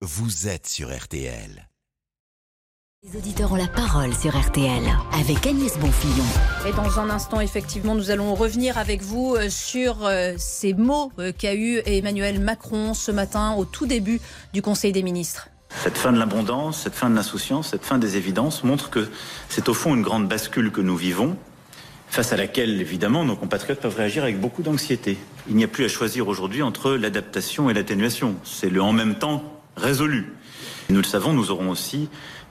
vous êtes sur RTL. Les auditeurs ont la parole sur RTL avec Agnès Bonfillon. Et dans un instant, effectivement, nous allons revenir avec vous euh, sur euh, ces mots euh, qu'a eu Emmanuel Macron ce matin au tout début du Conseil des ministres. Cette fin de l'abondance, cette fin de l'insouciance, cette fin des évidences montre que c'est au fond une grande bascule que nous vivons, face à laquelle, évidemment, nos compatriotes peuvent réagir avec beaucoup d'anxiété. Il n'y a plus à choisir aujourd'hui entre l'adaptation et l'atténuation. C'est le en même temps résolu. nous le savons, nous aurons aussi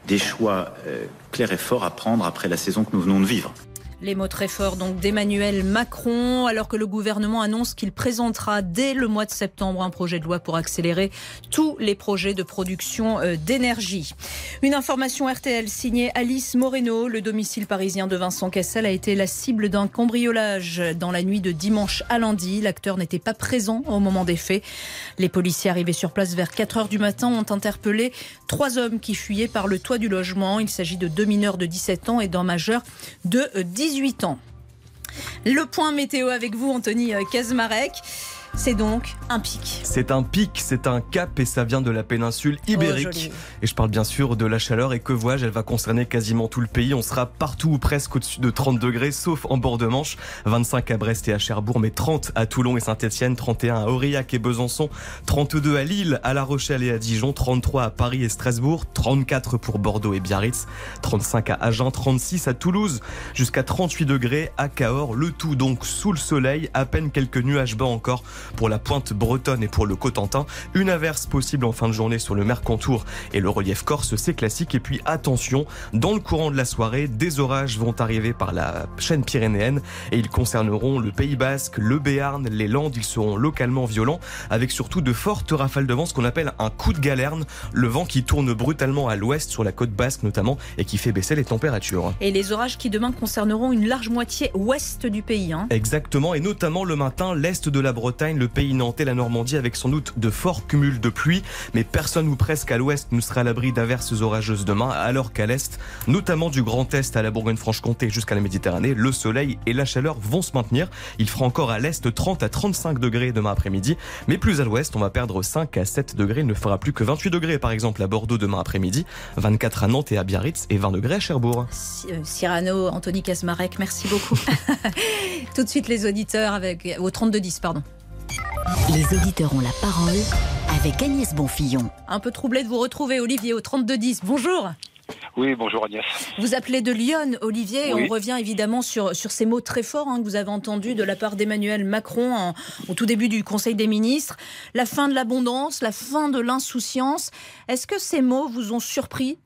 des choix euh, clairs et forts à prendre après la saison que nous venons de vivre. Les mots très forts donc d'Emmanuel Macron, alors que le gouvernement annonce qu'il présentera dès le mois de septembre un projet de loi pour accélérer tous les projets de production euh, d'énergie. Une information RTL signée Alice Moreno. Le domicile parisien de Vincent Cassel a été la cible d'un cambriolage dans la nuit de dimanche à lundi. L'acteur n'était pas présent au moment des faits. Les policiers arrivés sur place vers 4 heures du matin ont interpellé trois hommes qui fuyaient par le toit du logement. Il s'agit de deux mineurs de 17 ans et d'un majeur de 10 18 ans. Le point météo avec vous, Anthony Kazmarek. C'est donc un pic. C'est un pic, c'est un cap et ça vient de la péninsule Oh, ibérique. et je parle bien sûr de la chaleur et que vois-je, elle va concerner quasiment tout le pays. On sera partout ou presque au-dessus de 30 degrés, sauf en bord de Manche. 25 à Brest et à Cherbourg, mais 30 à Toulon et Saint-Etienne, 31 à Aurillac et Besançon, 32 à Lille, à La Rochelle et à Dijon, 33 à Paris et Strasbourg, 34 pour Bordeaux et Biarritz, 35 à Agen, 36 à Toulouse, jusqu'à 38 degrés à Cahors. Le tout donc sous le soleil, à peine quelques nuages bas encore pour la pointe bretonne et pour le Cotentin. Une averse possible en fin de journée sur le Mercantour et le relief corse, c'est classique. Et puis attention, dans le courant de la soirée, des orages vont arriver par la chaîne pyrénéenne et ils concerneront le Pays Basque, le Béarn, les Landes. Ils seront localement violents avec surtout de fortes rafales de vent, ce qu'on appelle un coup de galerne. Le vent qui tourne brutalement à l'ouest sur la côte basque notamment et qui fait baisser les températures. Et les orages qui demain concerneront une large moitié ouest du pays. Hein. Exactement, et notamment le matin, l'est de la Bretagne, le pays nantais, la Normandie, avec sans doute de forts cumuls de pluie. Mais personne ou presque à l'ouest ne sera à l'abri d'averses orageuses demain, alors qu'à l'est, notamment du Grand Est à la Bourgogne-Franche-Comté jusqu'à la Méditerranée, le soleil et la chaleur vont se maintenir. Il fera encore à l'est 30 à 35 degrés demain après-midi, mais plus à l'ouest, on va perdre 5 à 7 degrés. Il ne fera plus que 28 degrés, par exemple, à Bordeaux demain après-midi, 24 à Nantes et à Biarritz et 20 degrés à Cherbourg. Euh, Cyrano, Anthony Kasmarek, merci beaucoup. Tout de suite les auditeurs avec au 3210, pardon. Les auditeurs ont la parole avec Agnès Bonfillon. Un peu troublé de vous retrouver, Olivier, au 3210. Bonjour. Oui, bonjour Agnès. Vous appelez de Lyon, Olivier, et Oui. on revient évidemment sur, sur ces mots très forts hein, que vous avez entendus de la part d'Emmanuel Macron en- au tout début du Conseil des ministres. La fin de l'abondance, la fin de l'insouciance. Est-ce que ces mots vous ont surpris?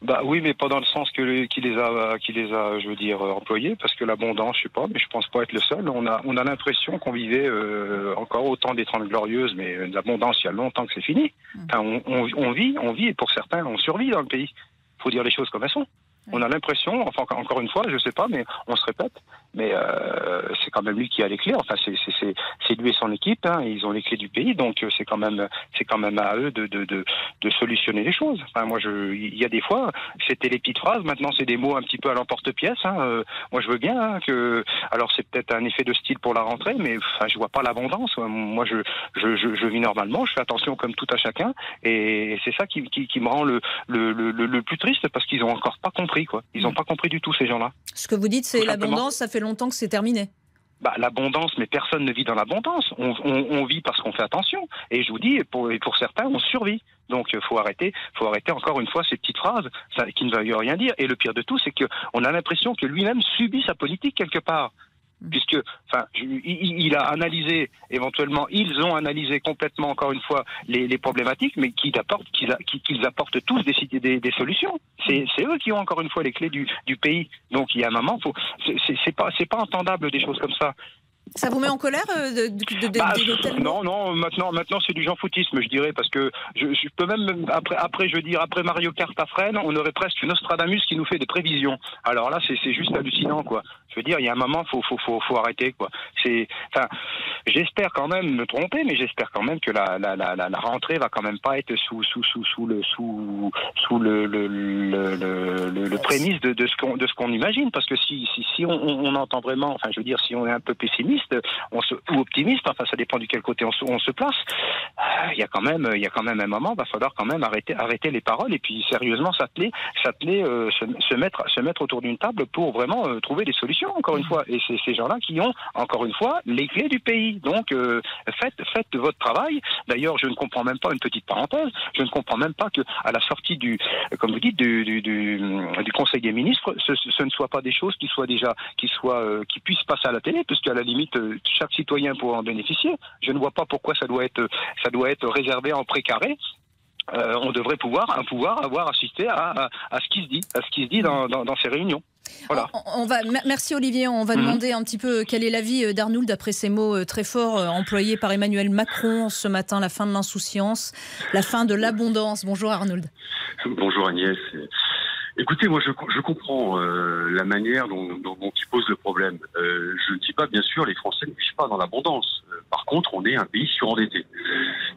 Bah oui, mais pas dans le sens que le- qu'il les a, qu'il les a, je veux dire, employés, parce que l'abondance, je sais pas, mais je pense pas être le seul. On a, on a l'impression qu'on vivait euh, encore autant des Trente glorieuses, mais euh, l'abondance, il y a longtemps que c'est fini. Enfin, on, on- on vit, on vit, et pour certains, on survit dans le pays. Faut dire les choses comme elles sont. On a l'impression, enfin encore une fois, je sais pas, mais on se répète, mais euh, c'est quand même lui qui a les clés. Enfin, c'est lui et son équipe, hein, ils ont les clés du pays, donc euh, c'est quand même c'est quand même à eux de de, de de solutionner les choses. Enfin, moi, il y a des fois, c'était les petites phrases, maintenant c'est des mots un petit peu à l'emporte-pièce. Hein, euh, moi, je veux bien hein, que, alors c'est peut-être un effet de style pour la rentrée, mais enfin, je vois pas l'abondance. Moi, je, je je je vis normalement, je fais attention comme tout à chacun, et c'est ça qui, qui qui me rend le le le, le- plus triste parce qu'ils ont encore pas compris quoi. Ils ont pas compris du tout ces gens-là. Ce que vous dites, c'est l'abondance, ça fait longtemps que c'est terminé. Bah, l'abondance, mais personne ne vit dans l'abondance. On, vit parce qu'on fait attention. Et je vous dis, pour, pour certains, on survit. Donc, euh, faut arrêter, faut arrêter encore une fois ces petites phrases qui ne veulent rien dire. Et le pire de tout, c'est que on a l'impression que lui-même subit sa politique quelque part. Puisque, enfin, il, a analysé éventuellement, ils ont analysé complètement encore une fois les, les problématiques, mais qu'ils apportent, qu'ils, apportent tous des, des, des solutions. C'est, c'est eux qui ont encore une fois les clés du, du pays. Donc, il y a un moment, c'est pas, c'est pas entendable des choses comme ça. Ça vous met en colère euh, de, de, de- Bah, de- non, non, maintenant, maintenant c'est du Jean Foutisme, je dirais, parce que je, je peux même après, après, je veux dire, après Mario Kart à Fresnes, on aurait presque Nostradamus qui nous fait des prévisions. Alors là, c'est juste hallucinant, quoi. Je veux dire, il y a un moment, faut, faut, faut, faut arrêter, quoi. C'est, enfin, j'espère quand même me tromper, mais j'espère quand même que la, la, la, rentrée va quand même pas être sous, sous, sous, sous le, sous, sous le, le, le, le, prémisse de, de ce qu'on, de ce qu'on imagine, parce que si, si, si on, on, on entend vraiment, enfin, je veux dire, si on est un peu pessimiste on se, ou optimiste, enfin ça dépend duquel côté on se, place. Euh, il y a quand même, il y a quand même un moment, va falloir quand même arrêter, arrêter les paroles et puis sérieusement s'atteler, s'atteler, euh, se, mettre, se mettre autour d'une table pour vraiment euh, trouver des solutions. Encore une fois, et c'est ces gens-là qui ont encore une fois les clés du pays. Donc faites, faites votre travail. D'ailleurs, je ne comprends même pas une petite parenthèse. Je ne comprends même pas que à la sortie du, comme vous dites, du, du, du, Conseil des ministres, ce, ne soit pas des choses qui soient déjà, qui soient, qui puissent passer à la télé, puisqu'à la limite chaque citoyen pourrait en bénéficier. Je ne vois pas pourquoi ça doit être, ça doit être réservé en précaré. Euh, on devrait pouvoir, un pouvoir avoir assisté à, à, ce qui se dit, à ce qui se dit dans, dans, dans ces réunions. Voilà. On, va, merci Olivier. On va mmh. demander un petit peu quel est l'avis euh, d'Arnould après ces mots euh, très forts employés par Emmanuel Macron ce matin, la fin de l'insouciance, la fin de l'abondance. Bonjour Arnould. Bonjour Agnès. Écoutez, moi je, je comprends euh, la manière dont, dont, dont, il pose le problème. Euh, je ne dis pas, bien sûr, les Français ne vivent pas dans l'abondance. Euh, par contre, on est un pays surendetté.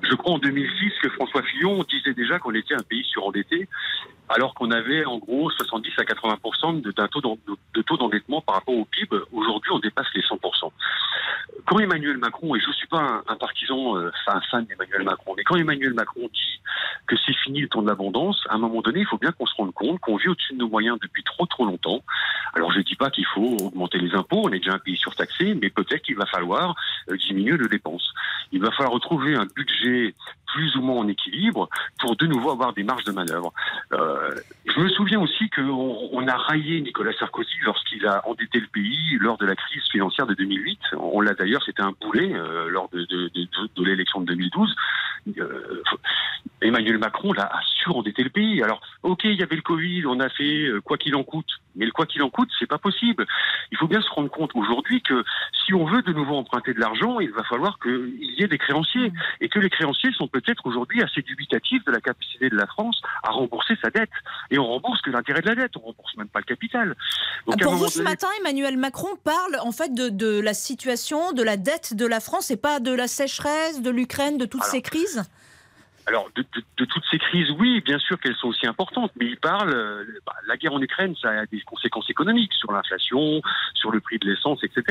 Je crois en 2006 que François Fillon disait déjà qu'on était un pays surendetté, alors qu'on avait en gros 70 à 80 d'un taux de taux d'endettement par rapport au PIB. Aujourd'hui, on dépasse les 100% Quand Emmanuel Macron, et je ne suis pas un, un partisan, euh, un fan d'Emmanuel Macron, mais quand Emmanuel Macron dit que c'est fini le temps de l'abondance, à un moment donné, il faut bien qu'on se rende compte qu'on vit au-dessus de nos moyens depuis trop trop longtemps. Alors je ne dis pas qu'il faut augmenter les impôts, on est déjà un pays surtaxé, mais peut-être qu'il va falloir euh, diminuer les dépenses. Il va falloir retrouver un budget plus ou moins en équilibre pour de nouveau avoir des marges de manœuvre. Euh, je me souviens aussi qu'on on a raillé Nicolas Sarkozy lorsqu'il a endetté le pays lors de la crise financière de 2008. On l'a d'ailleurs, c'était un boulet euh, lors de, l'élection de 2012. Euh, Emmanuel Macron là, a surendetté le pays. Alors, ok, il y avait le Covid, on a fait quoi qu'il en coûte, mais le quoi qu'il en coûte, c'est pas possible. Il faut bien se rendre compte aujourd'hui que si on veut de nouveau emprunter de l'argent, il va falloir qu'il y ait des créanciers et que les créanciers sont peut-être aujourd'hui assez dubitatifs de la capacité de la France à rembourser sa dette. Et on rembourse que l'intérêt de la dette, on rembourse même pas le capital. Donc, Pour vous, ce matin, Emmanuel Macron parle en fait de, de, la situation, de la dette de la France et pas de la sécheresse, de l'Ukraine, de toutes Alors, ces crises? Alors, de, de, de, toutes ces crises, oui, bien sûr qu'elles sont aussi importantes, mais il parle, euh, bah, la guerre en Ukraine, ça a des conséquences économiques sur l'inflation, sur le prix de l'essence, etc.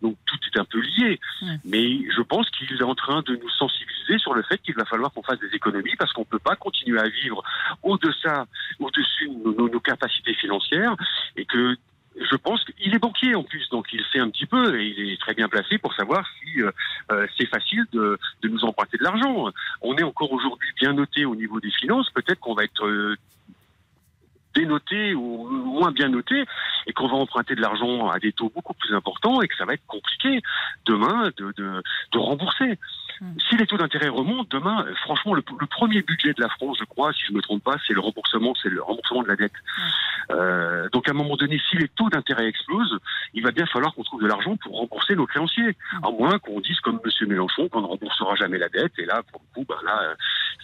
Donc, tout est un peu lié. Mais je pense qu'il est en train de nous sensibiliser sur le fait qu'il va falloir qu'on fasse des économies parce qu'on ne peut pas continuer à vivre au-dessus au-dessus de nos, nos capacités financières et que je pense qu'il est banquier en plus, donc il sait un petit peu et il est très bien placé pour savoir si euh, euh, c'est facile de, de, nous emprunter de l'argent. On est encore aujourd'hui bien noté au niveau des finances, peut-être qu'on va être euh, dénoté ou moins bien noté et qu'on va emprunter de l'argent à des taux beaucoup plus importants et que ça va être compliqué demain de, de, de rembourser. Mmh. Si les taux d'intérêt remontent demain, franchement, le, le, premier budget de la France, je crois, si je ne me trompe pas, c'est le remboursement, c'est le remboursement de la dette. Mmh. Euh, donc à un moment donné, si les taux d'intérêt explosent, il va bien falloir qu'on trouve de l'argent pour rembourser nos créanciers, mmh. à moins qu'on dise comme Monsieur Mélenchon qu'on ne remboursera jamais la dette. Et là, pour le coup, ben là,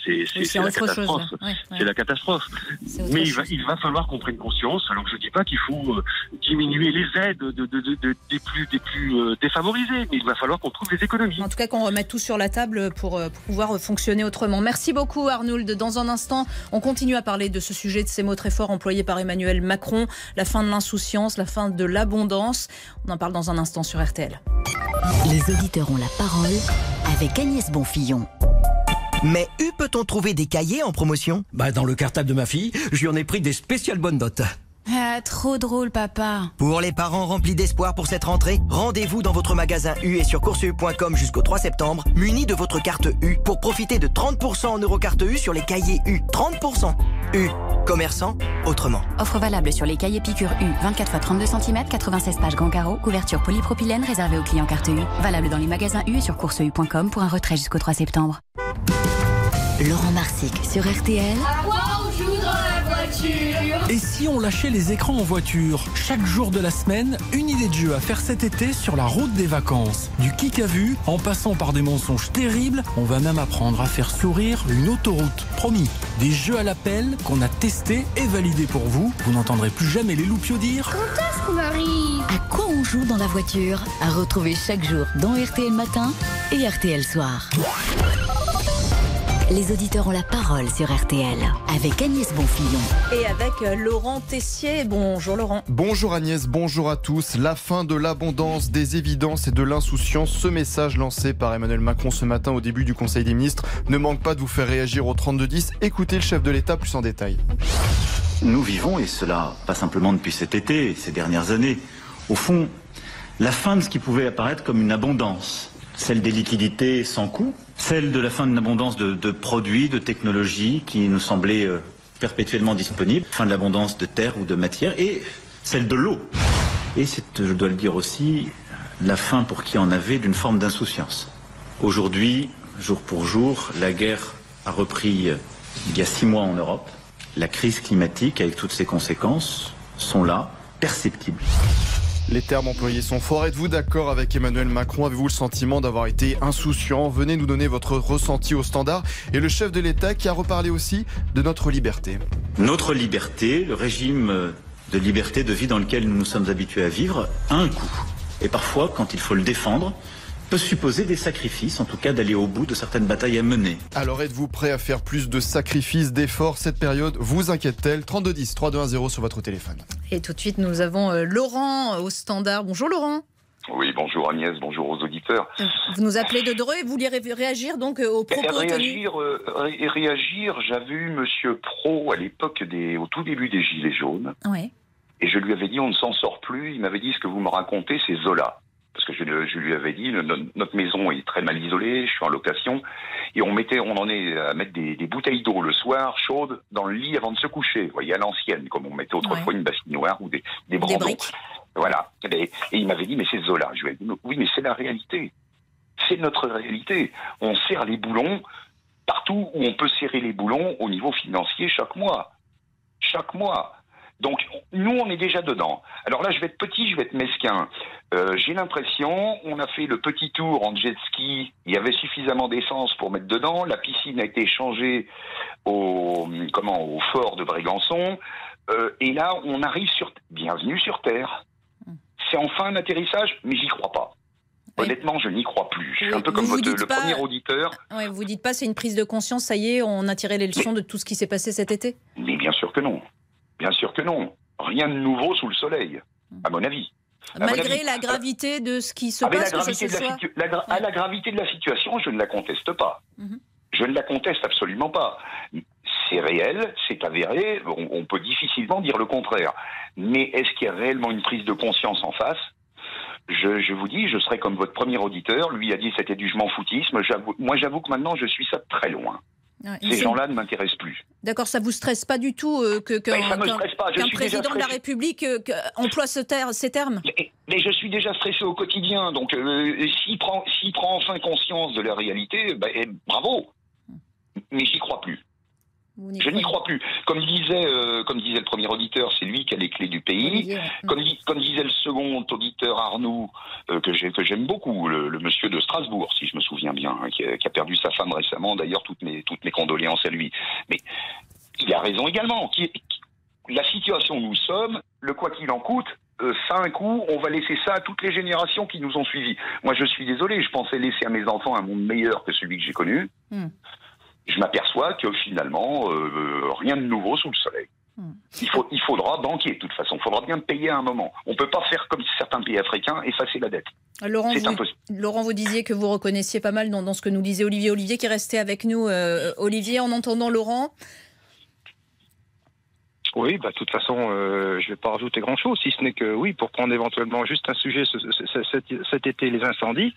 c'est oui, la catastrophe. C'est la catastrophe. Mais il va, il va falloir qu'on prenne conscience. Alors je dis pas qu'il faut euh, diminuer les aides de, de, de, des plus, des plus euh, défavorisés, mais il va falloir qu'on trouve des économies. En tout cas, qu'on remette tout sur la table pour, euh, pour, pouvoir fonctionner autrement. Merci beaucoup Arnould. Dans un instant, on continue à parler de ce sujet, de ces mots très forts employés par Emmanuel Macron, la fin de l'insouciance, la fin de l'abondance. On en parle dans un instant sur RTL. Les auditeurs ont la parole avec Agnès Bonfillon. Mais où peut-on trouver des cahiers en promotion? Bah dans le cartable de ma fille, je lui en ai pris des spéciales bonnes notes. Ah, trop drôle, papa. Pour les parents remplis d'espoir pour cette rentrée, rendez-vous dans votre magasin U et sur courseU.com jusqu'au 3 septembre, muni de votre carte U pour profiter de 30% en eurocarte U sur les cahiers U. 30% U. Commerçant, autrement. Offre valable sur les cahiers piqûres U, 24 x 32 cm, 96 pages grand carreau, couverture polypropylène réservée aux clients carte U. Valable dans les magasins U et sur courseU.com pour un retrait jusqu'au 3 septembre. Laurent Marsic sur RTL. À quoi on joue dans la voiture Et si on lâchait les écrans en voiture Chaque jour de la semaine, une idée de jeu à faire cet été sur la route des vacances. Du kick à vue, en passant par des mensonges terribles, on va même apprendre à faire sourire une autoroute. Promis. Des jeux à l'appel qu'on a testés et validés pour vous. Vous n'entendrez plus jamais les loupiaux dire Quand est-ce qu'on arrive À quoi on joue dans la voiture? À retrouver chaque jour dans RTL Matin et RTL Soir. Les auditeurs ont la parole sur RTL avec Agnès Bonfillon. Et avec euh, Laurent Tessier. Bonjour Laurent. Bonjour Agnès, bonjour à tous. La fin de l'abondance, des évidences et de l'insouciance. Ce message lancé par Emmanuel Macron ce matin au début du Conseil des ministres ne manque pas de vous faire réagir au 32-10. Écoutez le chef de l'État plus en détail. Nous vivons, et cela pas simplement depuis cet été, ces dernières années, au fond, la fin de ce qui pouvait apparaître comme une abondance, celle des liquidités sans coût, celle de la fin d'une abondance de, produits, de technologies qui nous semblaient euh, perpétuellement disponibles, fin de l'abondance de terre ou de matière, et celle de l'eau. Et c'est, je dois le dire aussi, la fin pour qui en avait d'une forme d'insouciance. Aujourd'hui, jour pour jour, la guerre a repris euh, il y a six mois en Europe. La crise climatique, avec toutes ses conséquences, sont là, perceptibles. Les termes employés sont forts. Êtes-vous d'accord avec Emmanuel Macron? Avez-vous le sentiment d'avoir été insouciant? Venez nous donner votre ressenti au standard. Et le chef de l'État qui a reparlé aussi de notre liberté. Notre liberté, le régime de liberté de vie dans lequel nous nous sommes habitués à vivre, a un coût. Et parfois, quand il faut le défendre, peut supposer des sacrifices, en tout cas d'aller au bout de certaines batailles à mener. Alors êtes-vous prêt à faire plus de sacrifices, d'efforts Cette période vous inquiète-t-elle 3210 3210 sur votre téléphone. Et tout de suite, nous avons euh, Laurent au standard. Bonjour Laurent. Oui, bonjour Agnès, bonjour aux auditeurs. Vous nous appelez de Dreux et vous vouliez réagir donc aux propos réagir, euh, ré réagir, j'avais eu Monsieur Pro à l'époque des, au tout début des Gilets jaunes. Oui. Et je lui avais dit, on ne s'en sort plus. Il m'avait dit, ce que vous me racontez, c'est Zola parce que je, je, lui avais dit, notre maison est très mal isolée, je suis en location, et on mettait, on en est à mettre des, des bouteilles d'eau le soir, chaudes, dans le lit avant de se coucher. Vous voyez, à l'ancienne, comme on mettait autrefois ouais. une bassinoire ou des, des. Des voilà. Et, et, il m'avait dit, mais c'est Zola. Je lui ai dit, oui, mais c'est la réalité. C'est notre réalité. On serre les boulons partout où on peut serrer les boulons au niveau financier chaque mois. Chaque mois. Donc nous, on est déjà dedans. Alors là, je vais être petit, je vais être mesquin. Euh, J'ai l'impression, on a fait le petit tour en jet ski. Il y avait suffisamment d'essence pour mettre dedans. La piscine a été changée au comment au fort de Brégançon. Euh, et là, on arrive sur bienvenue sur Terre. C'est enfin un atterrissage, mais j'y crois pas. Honnêtement, je n'y crois plus. Je suis un peu comme votre, le pas... premier auditeur. Ouais, vous dites pas, c'est une prise de conscience. Ça y est, on a tiré les leçons mais... de tout ce qui s'est passé cet été? Mais bien sûr que non. Bien sûr que non. Rien de nouveau sous le soleil, à mon avis. À Malgré mon avis. la gravité de ce qui se passe, la gravité, que ce de la, soit... situ... la, gra... ouais. à la gravité de la situation, je ne la conteste pas. Mm -hmm. Je ne la conteste absolument pas. C'est réel, c'est avéré, on, on, peut difficilement dire le contraire. Mais est-ce qu'il y a réellement une prise de conscience en face? Je, je, vous dis, je serai comme votre premier auditeur, lui a dit c'était du je m'en foutisme. Moi j'avoue que maintenant je suis ça très loin. Ouais, Ces gens-là ne m'intéressent plus. D'accord, ça vous stresse pas du tout euh, que qu'un qu qu président de la République euh, emploie ce ter ces termes? Mais, mais, je suis déjà stressé au quotidien, donc euh, s'il prend, enfin conscience de la réalité, bah, eh, bravo. Mais j'y crois plus. Je n'y crois plus. Comme disait, euh, comme disait le premier auditeur, c'est lui qui a les clés du pays. Comme, comme, disait le second auditeur Arnoux, euh, que j'aime beaucoup, le, le, monsieur de Strasbourg, si je me souviens bien, hein, qui, a, qui, a, perdu sa femme récemment. D'ailleurs, toutes mes, toutes mes condoléances à lui. Mais il a raison également. Qui, qui, la situation où nous sommes, le quoi qu'il en coûte, euh, ça un coup, on va laisser ça à toutes les générations qui nous ont suivis. Moi, je suis désolé, je pensais laisser à mes enfants un monde meilleur que celui que j'ai connu. Mm je m'aperçois que finalement, euh, rien de nouveau sous le soleil. Hmm. Il, faut, il faudra banquier de toute façon, il faudra bien payer à un moment. On ne peut pas faire comme certains pays africains, effacer la dette. Laurent vous, Laurent, vous disiez que vous reconnaissiez pas mal dans, dans, ce que nous disait Olivier. Olivier qui est resté avec nous. Euh, Olivier, en entendant Laurent, oui, bah, de toute façon, euh, je ne vais pas rajouter grand-chose, si ce n'est que, oui, pour prendre éventuellement juste un sujet ce, ce, cet, été, les incendies,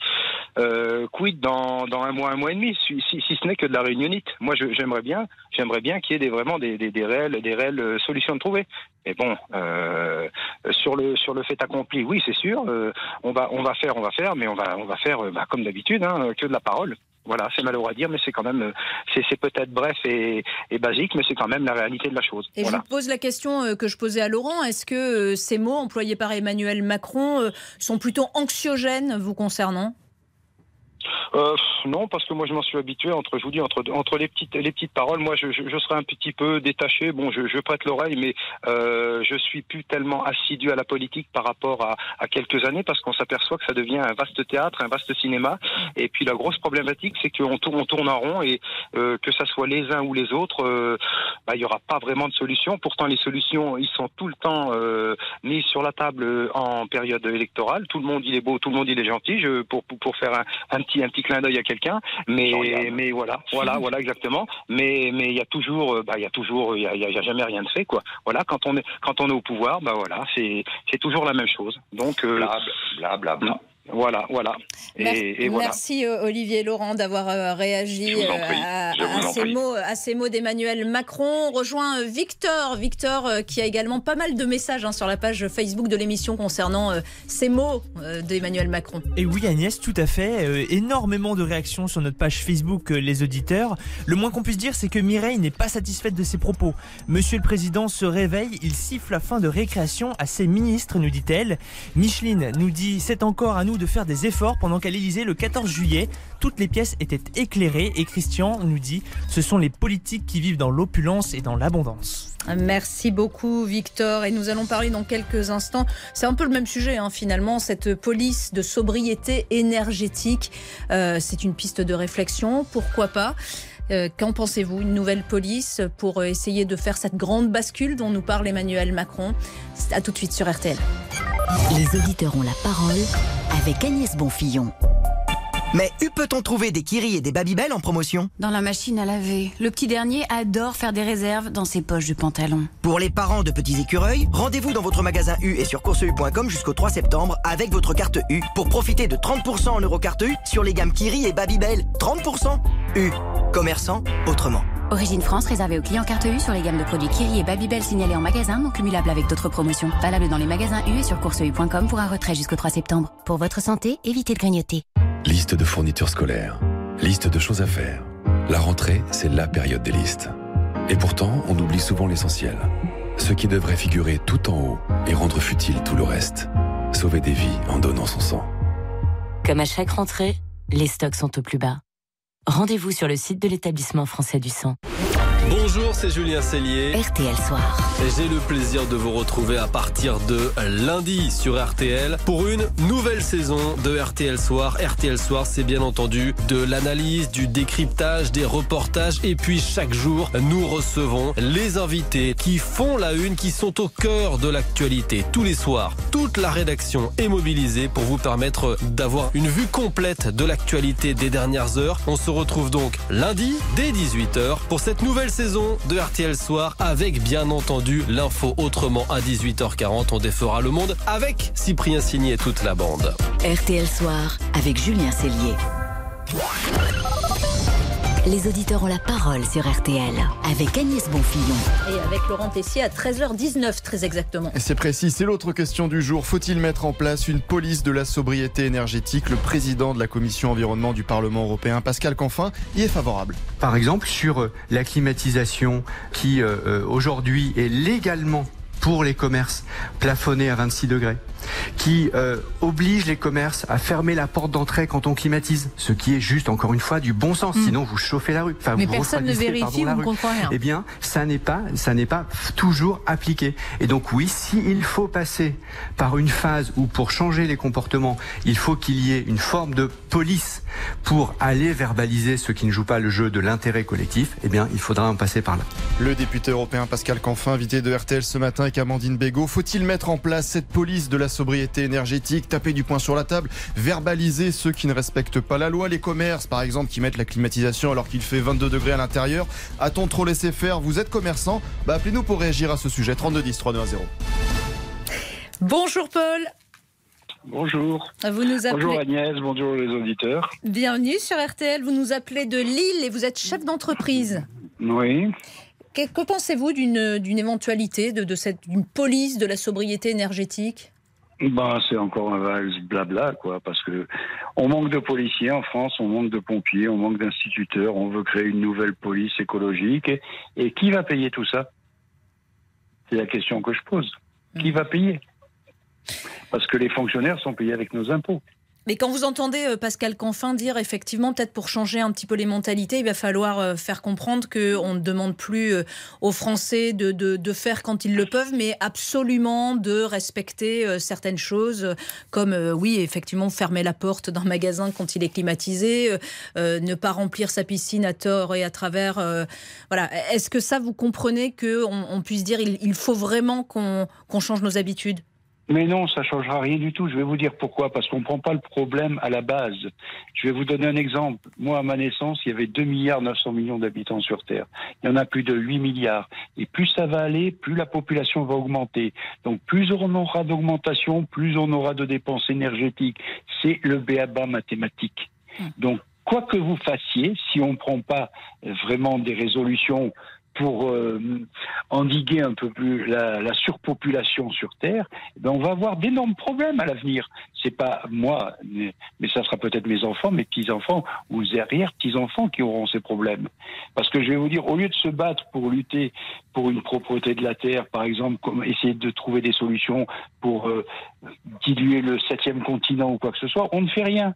euh, quid dans, un mois, un mois et demi, si, ce n'est que de la réunionite. Moi, j'aimerais bien, j'aimerais bien qu'il y ait des, vraiment des, des, des, réelles, des réelles solutions de trouver. Mais bon, euh, sur le sur le fait accompli, oui, c'est sûr, euh, on va on va faire, on va faire, mais on va on va faire bah, comme d'habitude, hein, que de la parole. Voilà, c'est malheureux à dire, mais c'est quand même, c'est peut-être bref et, et, basique, mais c'est quand même la réalité de la chose. Et voilà. je vous pose la question que je posais à Laurent est-ce que ces mots employés par Emmanuel Macron sont plutôt anxiogènes vous concernant? Euh, non, parce que moi je m'en suis habitué entre, je vous dis, entre, entre les petites les petites paroles. Moi, je, serais un petit peu détaché. Bon, je, prête l'oreille, mais euh, je suis plus tellement assidu à la politique par rapport à, à quelques années, parce qu'on s'aperçoit que ça devient un vaste théâtre, un vaste cinéma. Et puis la grosse problématique, c'est qu'on tourne, on en rond et euh, que ça soit les uns ou les autres, euh, bah, il n'y aura pas vraiment de solution. Pourtant, les solutions, ils sont tout le temps mises sur la table en période électorale. Tout le monde il est beau, tout le monde il est gentil. Je, pour, pour faire un, un petit un petit clin d'œil à quelqu'un, mais mais voilà, voilà, voilà exactement. Mais mais il y a toujours, bah il y a toujours, il y a, y a, jamais rien de fait quoi. Voilà, quand on est quand on est au pouvoir, bah voilà, c'est c'est toujours la même chose. Donc bla bla bla. bla. Voilà, voilà. Et, merci, euh, Olivier Laurent d'avoir euh, réagi euh, à, ces mots, à, ces mots, d'Emmanuel Macron. On rejoint Victor, Victor qui a également pas mal de messages hein, sur la page Facebook de l'émission concernant ces mots d'Emmanuel Macron. Et oui, Agnès, tout à fait. énormément de réactions sur notre page Facebook, les auditeurs. Le moins qu'on puisse dire, c'est que Mireille n'est pas satisfaite de ses propos. Monsieur le Président se réveille, il siffle la fin de récréation à ses ministres, nous dit-elle. Micheline nous dit, c'est encore à nous de faire des efforts pendant qu'à l'Elysée, le 14 juillet, toutes les pièces étaient éclairées et Christian nous dit ce sont les politiques qui vivent dans l'opulence et dans l'abondance. Merci beaucoup Victor et nous allons parler dans quelques instants. C'est un peu le même sujet hein, finalement, cette police de sobriété énergétique. Euh, c'est une piste de réflexion, pourquoi pas euh, Qu'en pensez-vous Une nouvelle police pour essayer de faire cette grande bascule dont nous parle Emmanuel Macron? À tout de suite sur RTL. Les auditeurs ont la parole avec Agnès Bonfillon. Mais où peut-on trouver des Kiri et des Babybel en promotion? Dans la machine à laver. Le petit dernier adore faire des réserves dans ses poches de pantalon. Pour les parents de petits écureuils, rendez-vous dans votre magasin U et sur courseu.com jusqu'au 3 septembre avec votre carte U pour profiter de 30% en eurocarte U sur les gammes Kiri et Babybel. 30% U. Commerçant autrement. Origine France réservée aux clients carte U sur les gammes de produits Kiri et Babybel signalés en magasin non cumulables avec d'autres promotions. Valable dans les magasins U et sur courseu.com pour un retrait jusqu'au 3 septembre. Pour votre santé, évitez de grignoter. Liste de fournitures scolaires. Liste de choses à faire. La rentrée, c'est la période des listes. Et pourtant, on oublie souvent l'essentiel. Ce qui devrait figurer tout en haut et rendre futile tout le reste. Sauver des vies en donnant son sang. Comme à chaque rentrée, les stocks sont au plus bas. Rendez-vous sur le site de l'établissement français du sang. Bonjour, c'est Julien Cellier. RTL Soir. J'ai le plaisir de vous retrouver à partir de lundi sur RTL pour une nouvelle saison de RTL Soir. RTL Soir, c'est bien entendu de l'analyse, du décryptage, des reportages et puis chaque jour, nous recevons les invités qui font la une, qui sont au cœur de l'actualité. Tous les soirs, toute la rédaction est mobilisée pour vous permettre d'avoir une vue complète de l'actualité des dernières heures. On se retrouve donc lundi dès 18h pour cette nouvelle saison de RTL Soir avec bien entendu l'info autrement à 18h40. On défera le monde avec Cyprien Signé et toute la bande. RTL Soir avec Julien Cellier. Les auditeurs ont la parole sur RTL avec Agnès Bonfillon. Et avec Laurent Tessier à 13h19 très exactement. Et c'est précis, c'est l'autre question du jour. Faut-il mettre en place une police de la sobriété énergétique? Le président de la commission environnement du Parlement européen, Pascal Canfin, y est favorable. Par exemple, sur euh, la climatisation qui euh, euh, aujourd'hui est légalement pour les commerces plafonnés à 26 degrés qui euh, oblige les commerces à fermer la porte d'entrée quand on climatise, ce qui est juste encore une fois du bon sens. Mm. Sinon, vous chauffez la rue. Enfin, Mais personne ne vérifie, vous ne comprenez rien. Eh bien, ça n'est pas, ça n'est pas toujours appliqué. Et donc oui, s'il faut passer par une phase où pour changer les comportements, il faut qu'il y ait une forme de police pour aller verbaliser ceux qui ne jouent pas le jeu de l'intérêt collectif, eh bien, il faudra en passer par là. Le député européen Pascal Canfin, invité de RTL ce matin avec Amandine Bégaud, faut-il mettre en place cette police de la sobriété énergétique, taper du poing sur la table, verbaliser ceux qui ne respectent pas la loi, les commerces par exemple qui mettent la climatisation alors qu'il fait 22 degrés à l'intérieur. A-t-on trop laissé faire Vous êtes commerçant bah, Appelez-nous pour réagir à ce sujet. 3210 320. Bonjour Paul. Bonjour. Vous nous appelez... Bonjour Agnès, bonjour les auditeurs. Bienvenue sur RTL. Vous nous appelez de Lille et vous êtes chef d'entreprise. Oui. Que, que pensez-vous d'une éventualité de, de cette d'une police de la sobriété énergétique? Ben, c'est encore un valse blabla, quoi, parce que on manque de policiers en France, on manque de pompiers, on manque d'instituteurs, on veut créer une nouvelle police écologique. Et, qui va payer tout ça? C'est la question que je pose. Qui va payer? Parce que les fonctionnaires sont payés avec nos impôts. Mais quand vous entendez euh, Pascal Canfin dire effectivement, peut-être pour changer un petit peu les mentalités, il va falloir euh, faire comprendre qu'on ne demande plus euh, aux Français de, de, faire quand ils le peuvent, mais absolument de respecter certaines choses, comme oui, effectivement, fermer la porte d'un magasin quand il est climatisé, ne pas remplir sa piscine à tort et à travers. voilà. Est-ce que ça, vous comprenez qu'on on puisse dire il faut vraiment qu'on change nos habitudes? Mais non, ça changera rien du tout. Je vais vous dire pourquoi. Parce qu'on ne prend pas le problème à la base. Je vais vous donner un exemple. Moi, à ma naissance, il y avait 2 milliards 900 millions d'habitants sur Terre. Il y en a plus de 8 milliards. Et plus ça va aller, plus la population va augmenter. Donc plus on aura d'augmentation, plus on aura de dépenses énergétiques. C'est le béaba mathématique. Hum. Donc quoi que vous fassiez, si on ne prend pas vraiment des résolutions pour euh, endiguer un peu plus la, la surpopulation sur Terre, eh ben on va avoir d'énormes problèmes à l'avenir. C'est pas moi, mais, mais ça sera peut-être mes enfants, mes petits-enfants ou les arrière-petits-enfants qui auront ces problèmes. Parce que je vais vous dire, au lieu de se battre pour lutter pour une propreté de la Terre, par exemple, comme essayer de trouver des solutions pour euh, diluer le septième continent ou quoi que ce soit, on ne fait rien.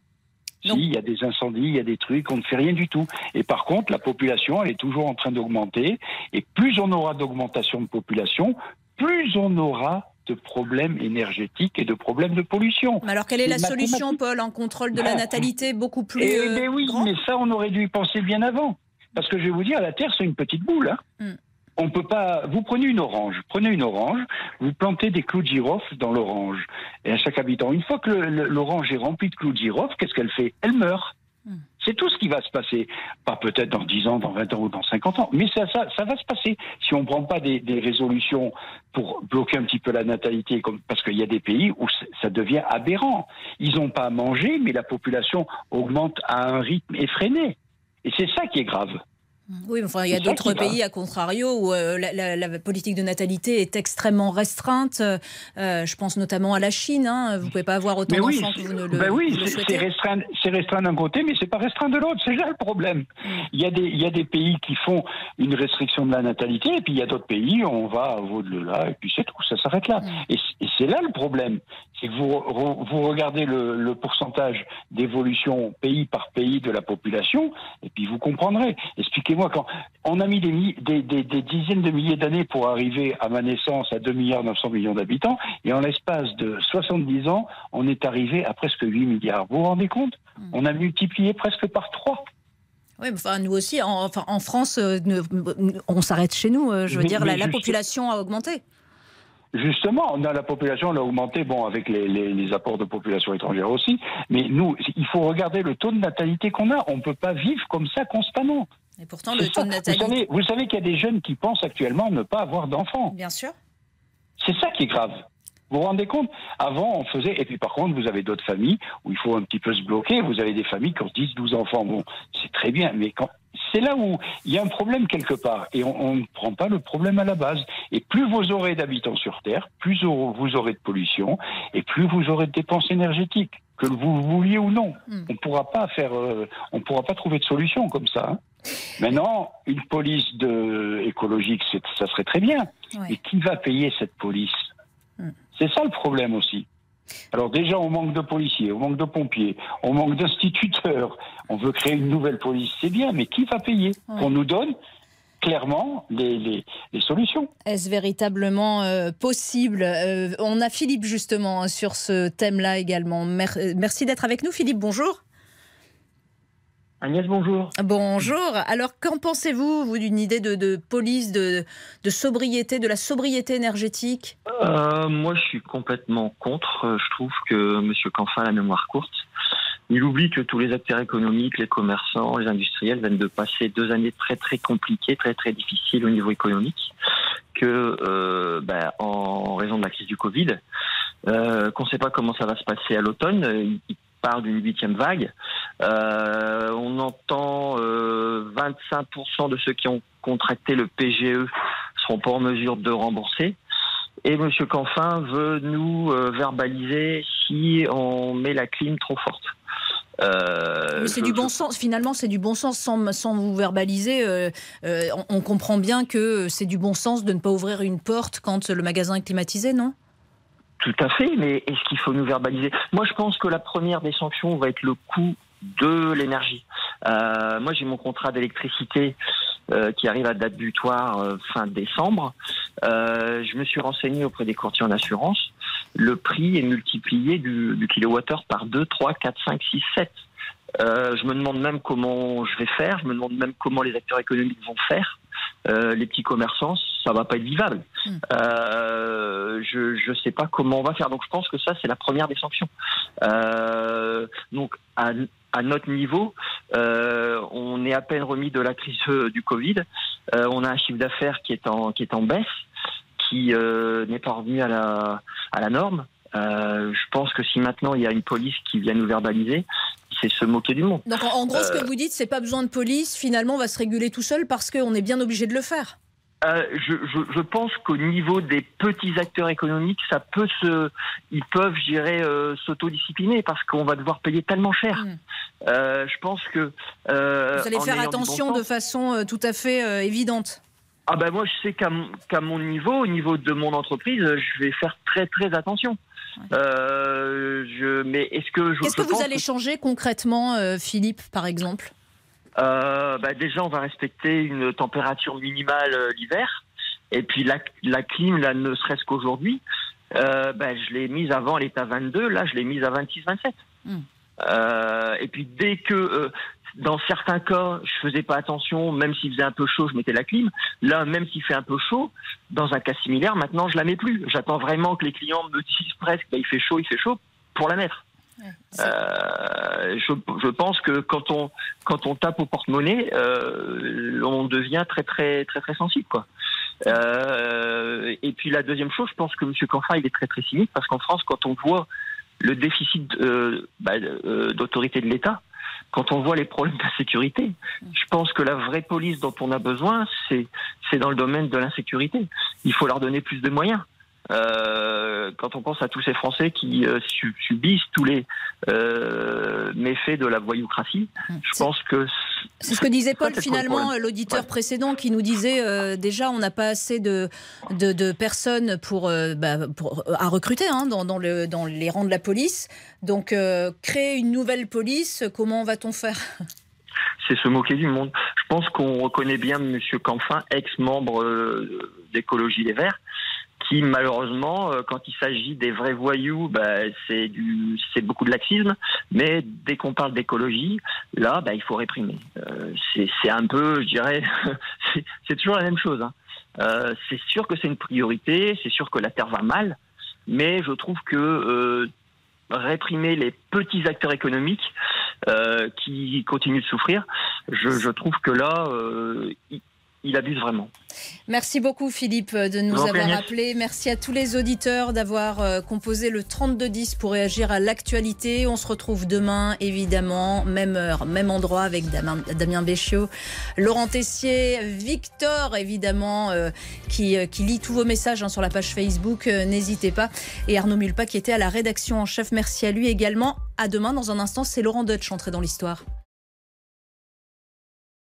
Si, il y a des incendies, il y a des trucs, on ne fait rien du tout. Et par contre, la population, elle est toujours en train d'augmenter. Et plus on aura d'augmentation de population, plus on aura de problèmes énergétiques et de problèmes de pollution. Mais alors quelle est, la solution, Paul Un contrôle de la natalité beaucoup plus eh, euh, ben oui, mais ça, on aurait dû y penser bien avant. Parce que je vais vous dire, la Terre, c'est une petite boule. Hein. Hmm on peut pas. Vous prenez une orange, prenez une orange, vous plantez des clous de girofle dans l'orange. Et à chaque habitant, une fois que l'orange est remplie de clous de girofle, qu'est-ce qu'elle fait? Elle meurt. Hmm. C'est tout ce qui va se passer. Pas peut-être dans 10 ans, dans 20 ans ou dans 50 ans, mais ça, ça, ça va se passer. Si on ne prend pas des, résolutions pour bloquer un petit peu la natalité, comme, parce qu'il y a des pays où ça devient aberrant. Ils n'ont pas à manger, mais la population augmente à un rythme effréné. Et c'est ça qui est grave. Oui, enfin, il y a d'autres pays, à contrario, où euh, la, politique de natalité est extrêmement restreinte. Euh, je pense notamment à la Chine. Hein. Vous ne pouvez pas avoir autant d'enfants que vous ne le, ben oui, c'est restreint, restreint d'un côté, mais c'est pas restreint de l'autre. C'est là le problème. Mm. Il, y a des, il y a des pays qui font une restriction de la natalité, et puis il y a d'autres pays, où on va au-delà, et puis c'est tout, ça s'arrête là. Mm. Et, c'est là le problème. C'est que vous, vous regardez le, le pourcentage d'évolution pays par pays de la population, et puis vous comprendrez. Expliquez moi, quand on a mis des, des, dizaines de milliers d'années pour arriver à ma naissance à 2 milliards 900 millions d'habitants, et en l'espace de 70 ans, on est arrivé à presque 8 milliards. Vous vous rendez compte? Hmm. On a multiplié presque par 3. Oui, enfin, nous aussi, en, enfin, en France, euh, on s'arrête chez nous. Euh, je veux dire, la, population a augmenté. Justement, on a la population elle a augmenté, bon, avec les, les, apports de population étrangère aussi, mais nous, il faut regarder le taux de natalité qu'on a. On ne peut pas vivre comme ça constamment. Et pourtant, le taux de natalité. Vous savez, qu'il y a des jeunes qui pensent actuellement ne pas avoir d'enfants. Bien sûr. C'est ça qui est grave. Vous vous rendez compte? Avant, on faisait. Et puis, par contre, vous avez d'autres familles où il faut un petit peu se bloquer. Vous avez des familles qui ont 10, 12 enfants. Bon, c'est très bien. Mais quand. C'est là où il y a un problème quelque part. Et on, ne prend pas le problème à la base. Et plus vous aurez d'habitants sur Terre, plus vous aurez de pollution et plus vous aurez de dépenses énergétiques que vous vouliez ou non. Hmm. On pourra pas faire, euh, on pourra pas trouver de solution comme ça. Hein. Maintenant, une police de, écologique, ça serait très bien. Mais qui va payer cette police? Hmm. C'est ça le problème aussi. Alors déjà, on manque de policiers, on manque de pompiers, on manque d'instituteurs. On veut créer une nouvelle police, c'est bien, mais qui va payer On nous donne clairement les, solutions. Est-ce véritablement euh, possible euh, On a Philippe justement hein, sur ce thème-là également. merci d'être avec nous, Philippe. Bonjour. Agnès, bonjour. Bonjour. Alors, qu'en pensez-vous, vous, d'une idée de, police, de, sobriété, de la sobriété énergétique? Euh, Moi, je suis complètement contre. Je trouve que M. Canfin a la mémoire courte. Il oublie que tous les acteurs économiques, les commerçants, les industriels viennent de passer deux années très très compliquées, très très difficiles au niveau économique, que euh, ben, en raison de la crise du Covid, euh, qu'on ne sait pas comment ça va se passer à l'automne part d'une huitième vague. Euh, on entend 25% euh, de ceux qui ont contracté le PGE seront pas en mesure de rembourser. Et M. Canfin veut nous euh, verbaliser si on met la clim trop forte. c'est du bon sens. Finalement, c'est du bon sens sans, sans vous verbaliser. on, on, comprend bien que c'est du bon sens de ne pas ouvrir une porte quand le magasin est climatisé, non? Tout à fait, mais est-ce qu'il faut nous verbaliser? Moi, je pense que la première des sanctions va être le coût de l'énergie. Euh, moi, j'ai mon contrat d'électricité euh, qui arrive à date butoir euh, fin décembre. Euh, je me suis renseigné auprès des courtiers en assurance. Le prix est multiplié du, du kilowattheure par 2, 3, 4, 5, 6, 7. Euh, je me demande même comment je vais faire. Je me demande même comment les acteurs économiques vont faire. Euh, les petits commerçants, ça va pas être vivable. Euh, je ne sais pas comment on va faire. Donc je pense que ça c'est la première des sanctions. Euh, donc à, à notre niveau, euh, on est à peine remis de la crise du Covid. On a un chiffre d'affaires qui est en qui est en baisse, qui n'est pas revenu à la à la norme. Je pense que si maintenant il y a une police qui vient nous verbaliser, c'est se moquer du monde. Donc en, gros, ce que vous dites, c'est pas besoin de police. Finalement, on va se réguler tout seul parce qu'on est bien obligé de le faire. Euh, je, je, je pense qu'au niveau des petits acteurs économiques, ça peut se, ils peuvent, je dirais, euh, s'autodiscipliner parce qu'on va devoir payer tellement cher. Euh, je pense que Vous allez faire bon attention sens- de façon tout à fait évidente. Ah ben moi, je sais qu'à mon, niveau, au niveau de mon entreprise, je vais faire très très attention. Euh, je, mais est-ce que je Qu'est-ce que vous allez changer concrètement, euh, Philippe, par exemple? Euh, bah, déjà, on va respecter une température minimale euh, l'hiver. Et puis la, la clim, là, ne serait-ce qu'aujourd'hui, euh, bah, je l'ai mise avant, elle est à 22, là, je l'ai mise à 26-27. Euh, et puis dès que, euh, dans certains cas, je faisais pas attention, même s'il faisait un peu chaud, je mettais la clim. Là, même s'il fait un peu chaud, dans un cas similaire, maintenant, je la mets plus. J'attends vraiment que les clients me disent presque, bah, il fait chaud, il fait chaud, pour la mettre. Euh, je, pense que quand on quand on tape au porte-monnaie, euh, on devient très très très très sensible. Euh, et puis la deuxième chose, je pense que M. Canfin il est très très cynique parce qu'en France, quand on voit le déficit bah, d'autorité de l'État, quand on voit les problèmes d'insécurité, je pense que la vraie police dont on a besoin, c'est c'est dans le domaine de l'insécurité. Il faut leur donner plus de moyens. Euh, quand on pense à tous ces Français qui euh, su- subissent tous les euh, méfaits de la voyoucratie, je pense que C'est ce que disait Paul finalement, l'auditeur précédent, qui nous disait déjà on n'a pas assez de, de, de personnes pour, bah, pour- à recruter hein, dans, dans, le, dans les rangs de la police. Donc créer une nouvelle police, comment va-t-on faire? C'est se moquer du monde. Je pense qu'on reconnaît bien M. Canfin, ex-membre d'écologie Les Verts, qui malheureusement, euh, quand il s'agit des vrais voyous, bah, c'est du, c'est beaucoup de laxisme. Mais dès qu'on parle d'écologie, là, bah, il faut réprimer. Euh, c'est, un peu, je dirais, c'est, toujours la même chose. hein. Euh, c'est sûr que c'est une priorité, c'est sûr que la terre va mal, mais je trouve que euh, réprimer les petits acteurs économiques euh, qui continuent de souffrir, je, je trouve que là, il, il abuse vraiment. Merci beaucoup Philippe de nous avoir Agnès. appelé. Merci à tous les auditeurs d'avoir euh, composé le 3210 pour réagir à l'actualité. On se retrouve demain évidemment, même heure, même endroit avec Damien, Damien Béchiot, Laurent Tessier, Victor évidemment euh, qui, euh, qui lit tous vos messages hein, sur la page Facebook. euh, N'hésitez pas. Et Arnaud Mulpa qui était à la rédaction en chef. Merci à lui également. À demain dans un instant, c'est Laurent Deutsch entré dans l'histoire.